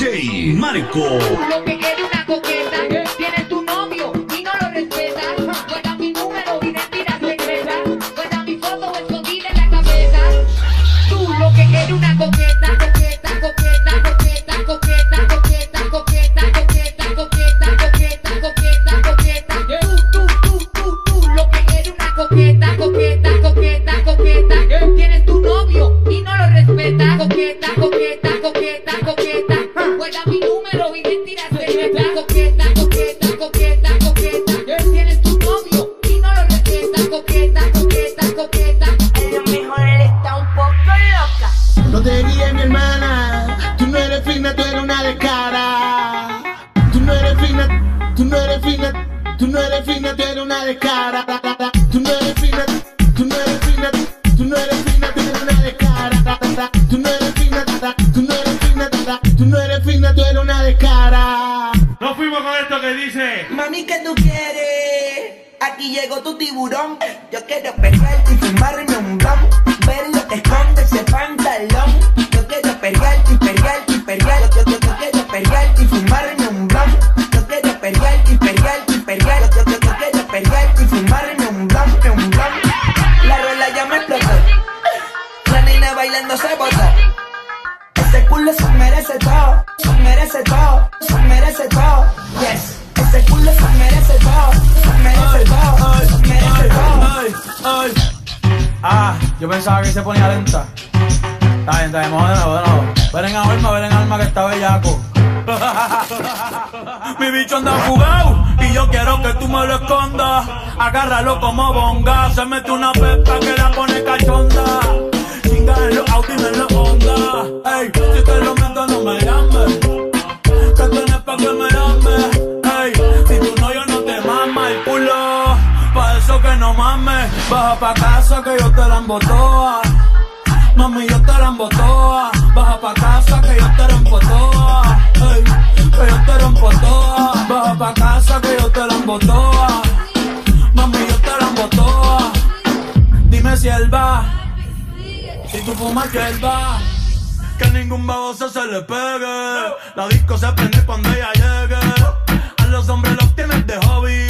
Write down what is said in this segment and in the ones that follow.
DJ Marco. Cara. Se ponía lenta. Está bien, está bien, vamos de nuevo, de nuevo. Ven en alma, ven en alma que está bellaco. Mi bicho anda jugado y yo quiero que tú me lo escondas. Agárralo como bonga. Se mete una pepa que la pone cachonda. Chinga en los y en los Honda. Ey, si te lo meto no me llames. Que tienes pa' que me llames. No mames. Baja pa' casa que yo te la embotoa. Mami, yo te la embotoa. Baja pa' casa que yo te embotoa. Ey, que yo te la embotoa. Baja pa' casa que yo te la embotoa. Mami, yo te la embotoa. Dime si él va. Si tú fumas que él va. Que ningún baboso se le pegue. La disco se prende cuando ella llegue. A los hombres los tienes de hobby.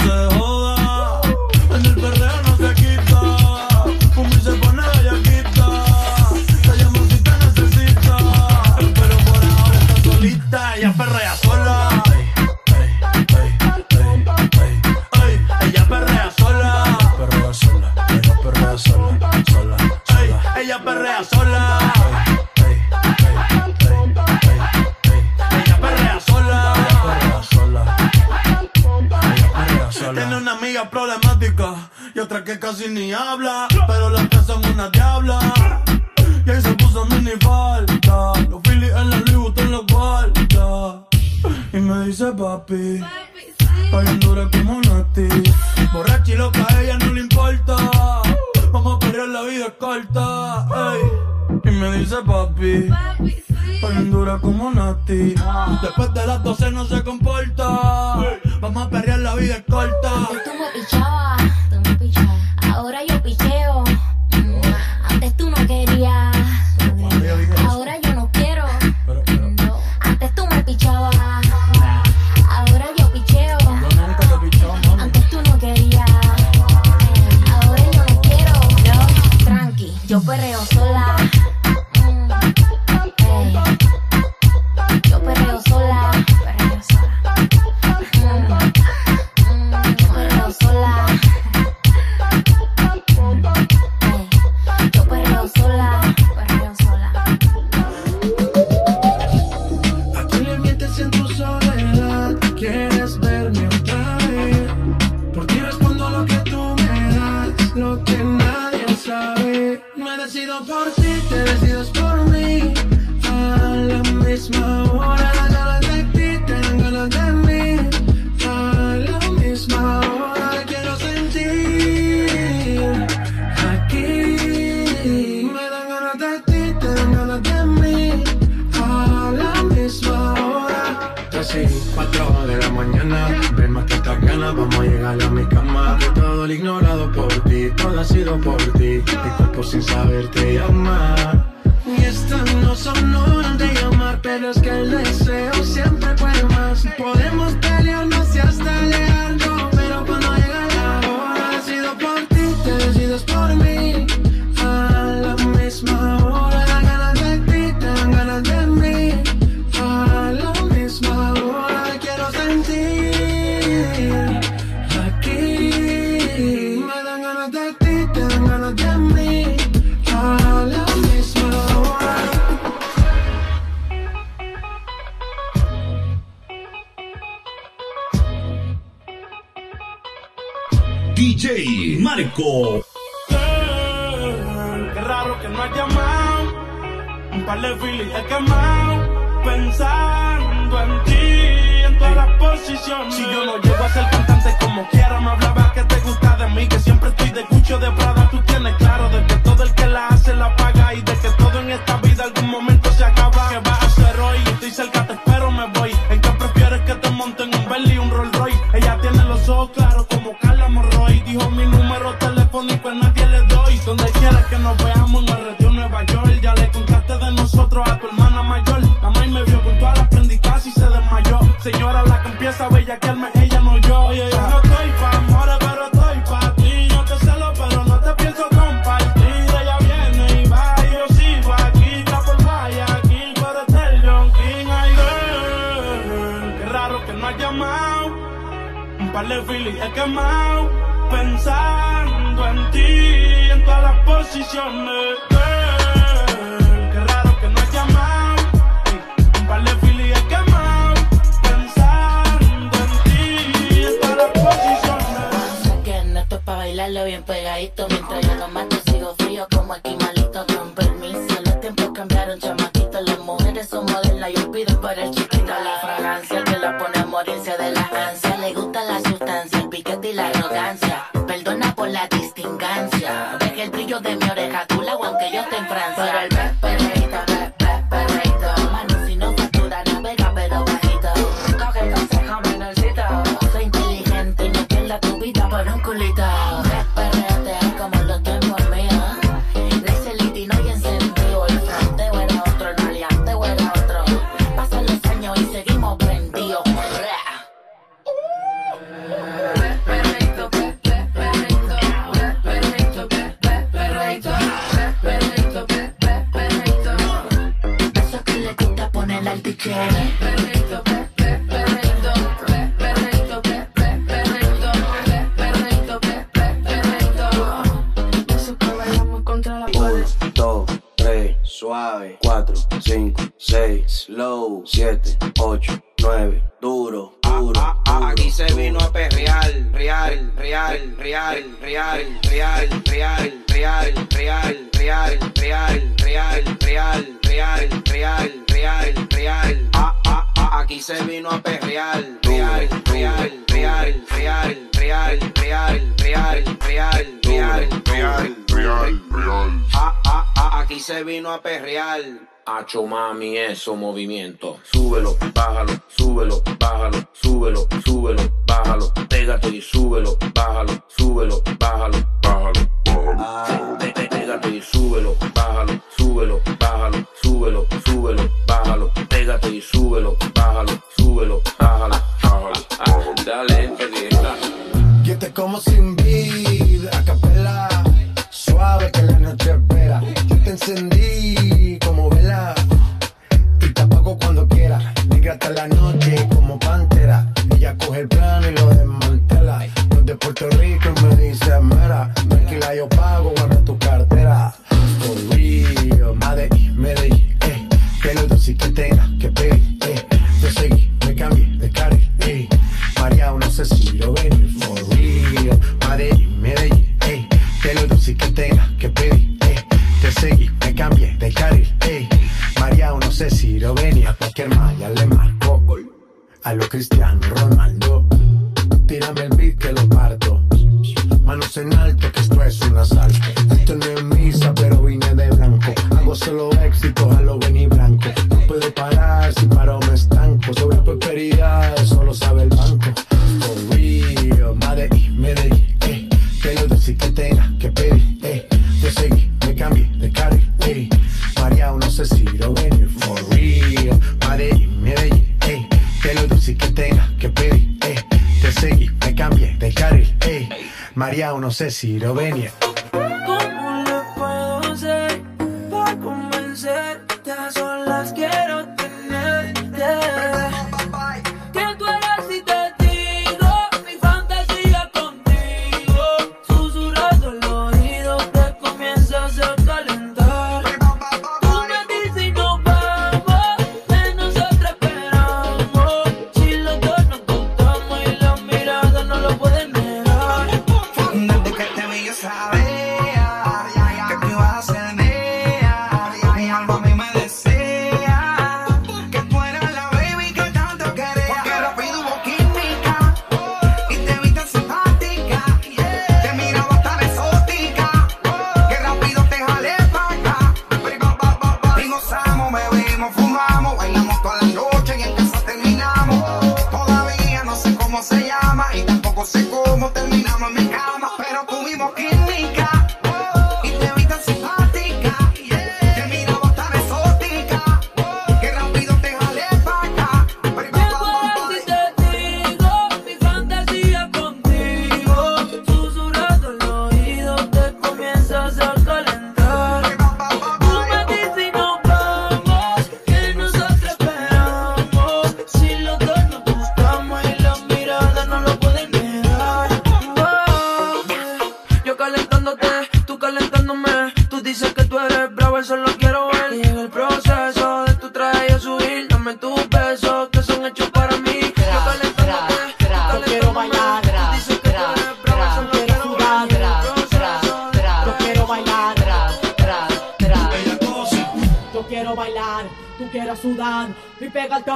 dice papi, Ay, dura como Nati. Borracha y loca, a ella no le importa. Vamos a perder la vida es corta. ey. Y me dice papi, Ay, dura como Nati. Después de las 12 no se comporta. Vamos a perrear, la vida es corta. Tú Por ti, te decides por mí. A la misma hora, las ganas de ti, te dan ganas de mí. A la misma hora, quiero sentir aquí. Me dan ganas de ti, te dan ganas de mí. A la misma hora. Así, 4 de la mañana. Ven más que estas ganas, vamos a llegar a mi cama. Todo el ignorado por ti, todo ha sido por ti. Mi cuerpo sin saberte te llama. Y estas no son horas de llamar, pero es que DJ Marco. Qué raro que no has llamado. Un par de filis he quemado. Pensando en ti, en todas las posiciones. Si yo no llego a ser cantante como quiera, me hablaba que te gusta de mí. Que siempre estoy de cucho de Prada. Tú tienes claro de que todo el que la hace la paga. Y de que todo en esta vida algún momento se acaba. ¿Qué vas a hacer hoy? Estoy cerca, te espero, me voy. ¿En qué prefieres que te monten un Bentley y un Rolls Royce? Ella tiene los ojos claros. Dijo mi número telefónico a nadie le doy. Donde quieras que nos veamos en el retiro Nueva York. Ya le contaste de nosotros a tu hermana mayor. La maíz me vio con todas las prendicas y se desmayó. Señora, la que empieza a bellaquearme, ella no yo. Oye, yo no estoy pa' amores, pero estoy pa' ti. Yo te celo, pero no te pienso compartir. Ella viene y va, y yo sigo aquí. Está por vaya aquí, pero este el John King. Ay, girl, qué raro que no has llamado. Un par de filis he quemado. Posiciones. Girl, qué raro que no has llamado. Un par de filis he quemado. Pensando en ti, todas las posiciones. Saquen esto es pa' bailarlo bien pegadito Mientras yo lo mato sigo frío como aquí tu vida por un culito 2, 3, suave, 4, 5, 6, slow, 7, 8, 9, duro, duro. Aquí se vino a perrear, real, real, real, real, real, real, real, real, real, real, real, real, real, real, real, real. Ah, ah, ah, aquí se vino a perrear, real, real, real, real, real, real, real, real, real, real, real. Ah, ah, ah, aquí se vino a perrear. Hacho mami, eso movimiento. Súbelo, bájalo, súbelo, your body. cójalo, ven y branco. No puedo parar, si paro me estanco. Sobre prosperidad, solo sabe el banco. Oh, for real, oh, Madrid, Medellín, eh. Te lo decí que tenga que pedir, eh. Te seguí, me cambié de carril, eh. María, no sé si lo ven, oh, for real, Madrid, Medellín, eh. Te lo decí que tenga que pedir, eh. Te seguí, me cambié de carril, eh. María, no sé si lo ven, eh.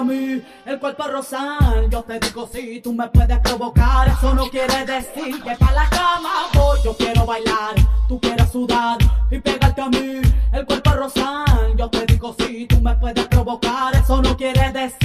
el cuerpo rosal. Yo te digo si tú me puedes provocar. Eso no quiere decir que para la cama voy. Yo quiero bailar, tú quieres sudar y pegarte a mí el cuerpo rosal. Yo te digo si tú me puedes provocar. Eso no quiere decir